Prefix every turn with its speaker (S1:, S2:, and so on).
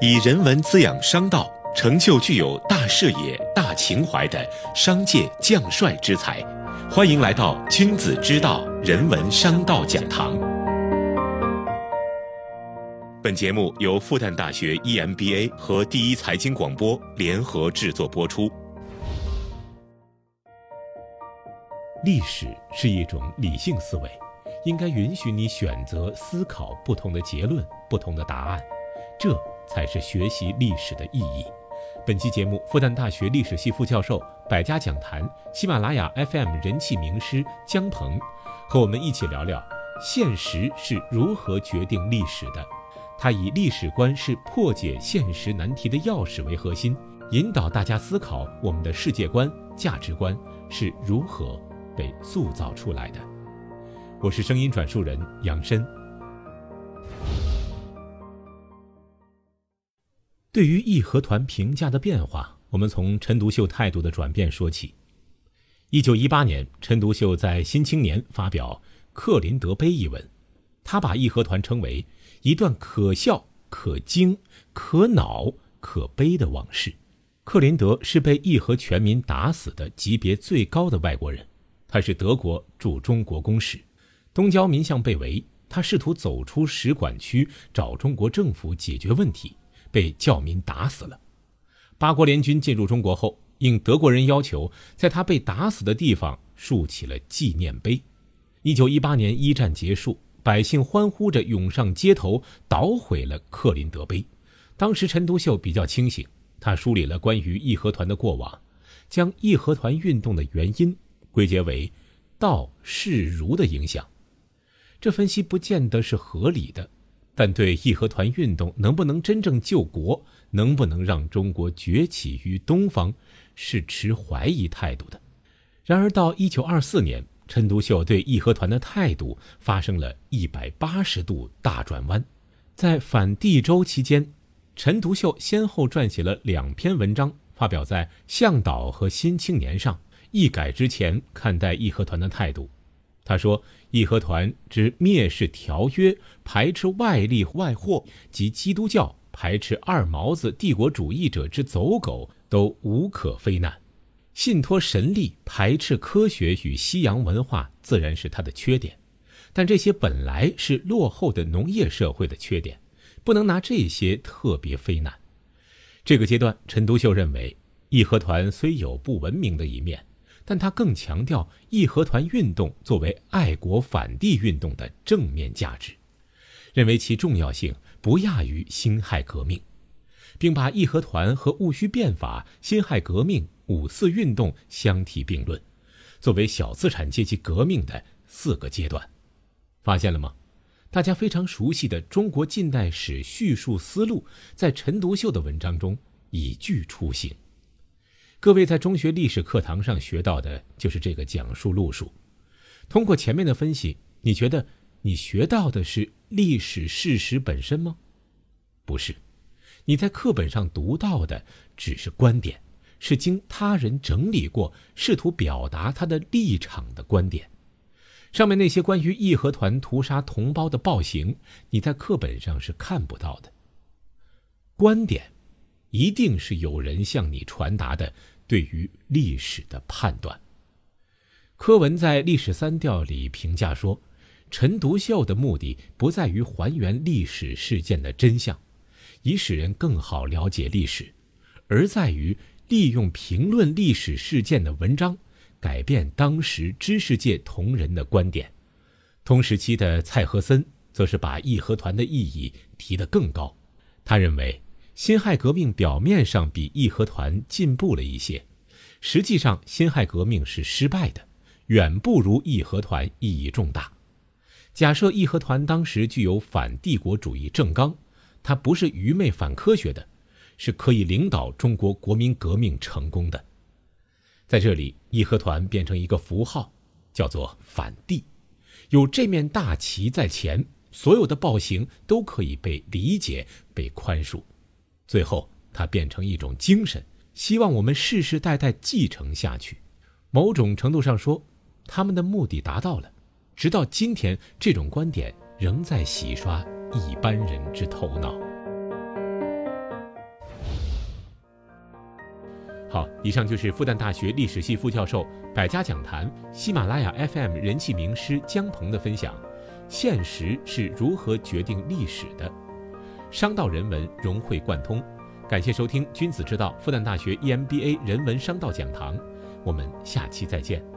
S1: 以人文滋养商道，成就具有大视野、大情怀的商界将帅之才。欢迎来到君子之道人文商道讲堂。本节目由复旦大学 EMBA 和第一财经广播联合制作播出。
S2: 历史是一种理性思维，应该允许你选择思考不同的结论、不同的答案，这才是学习历史的意义。本期节目，复旦大学历史系副教授、百家讲坛、喜马拉雅 FM 人气名师姜鹏，和我们一起聊聊现实是如何决定历史的。他以历史观是破解现实难题的钥匙为核心，引导大家思考我们的世界观、价值观是如何。被塑造出来的。我是声音转述人杨深。对于义和团评价的变化，我们从陈独秀态度的转变说起。一九一八年，陈独秀在《新青年》发表《克林德碑》一文，他把义和团称为一段可笑、可惊、可恼、可悲的往事。克林德是被义和全民打死的级别最高的外国人。他是德国驻中国公使，东交民巷被围，他试图走出使馆区找中国政府解决问题，被教民打死了。八国联军进入中国后，应德国人要求，在他被打死的地方竖起了纪念碑。一九一八年一战结束，百姓欢呼着涌上街头，捣毁了克林德碑。当时陈独秀比较清醒，他梳理了关于义和团的过往，将义和团运动的原因。归结为道世儒的影响，这分析不见得是合理的，但对义和团运动能不能真正救国，能不能让中国崛起于东方，是持怀疑态度的。然而到一九二四年，陈独秀对义和团的态度发生了一百八十度大转弯。在反帝州期间，陈独秀先后撰写了两篇文章，发表在《向导》和《新青年》上。一改之前看待义和团的态度，他说：“义和团之蔑视条约、排斥外力外货及基督教排斥二毛子帝国主义者之走狗，都无可非难；信托神力、排斥科学与西洋文化，自然是他的缺点。但这些本来是落后的农业社会的缺点，不能拿这些特别非难。”这个阶段，陈独秀认为，义和团虽有不文明的一面。但他更强调义和团运动作为爱国反帝运动的正面价值，认为其重要性不亚于辛亥革命，并把义和团和戊戌变法、辛亥革命、五四运动相提并论，作为小资产阶级革命的四个阶段。发现了吗？大家非常熟悉的中国近代史叙述思路，在陈独秀的文章中已具雏形。各位在中学历史课堂上学到的就是这个讲述路数。通过前面的分析，你觉得你学到的是历史事实本身吗？不是，你在课本上读到的只是观点，是经他人整理过，试图表达他的立场的观点。上面那些关于义和团屠杀同胞的暴行，你在课本上是看不到的。观点，一定是有人向你传达的。对于历史的判断，柯文在《历史三调》里评价说：“陈独秀的目的不在于还原历史事件的真相，以使人更好了解历史，而在于利用评论历史事件的文章，改变当时知识界同仁的观点。”同时期的蔡和森则是把义和团的意义提得更高，他认为。辛亥革命表面上比义和团进步了一些，实际上辛亥革命是失败的，远不如义和团意义重大。假设义和团当时具有反帝国主义正纲，它不是愚昧反科学的，是可以领导中国国民革命成功的。在这里，义和团变成一个符号，叫做反帝，有这面大旗在前，所有的暴行都可以被理解、被宽恕。最后它变成一种精神希望我们世世代代继承下去某种程度上说他们的目的达到了直到今天这种观点仍在洗刷一般人之头脑。好以上就是复旦大学历史系副教授百家讲坛喜马拉雅 fm 人气名师姜鹏的分享。现实是如何决定历史的？商道人文融会贯通。感谢收听《君子之道》复旦大学 EMBA 人文商道讲堂，我们下期再见。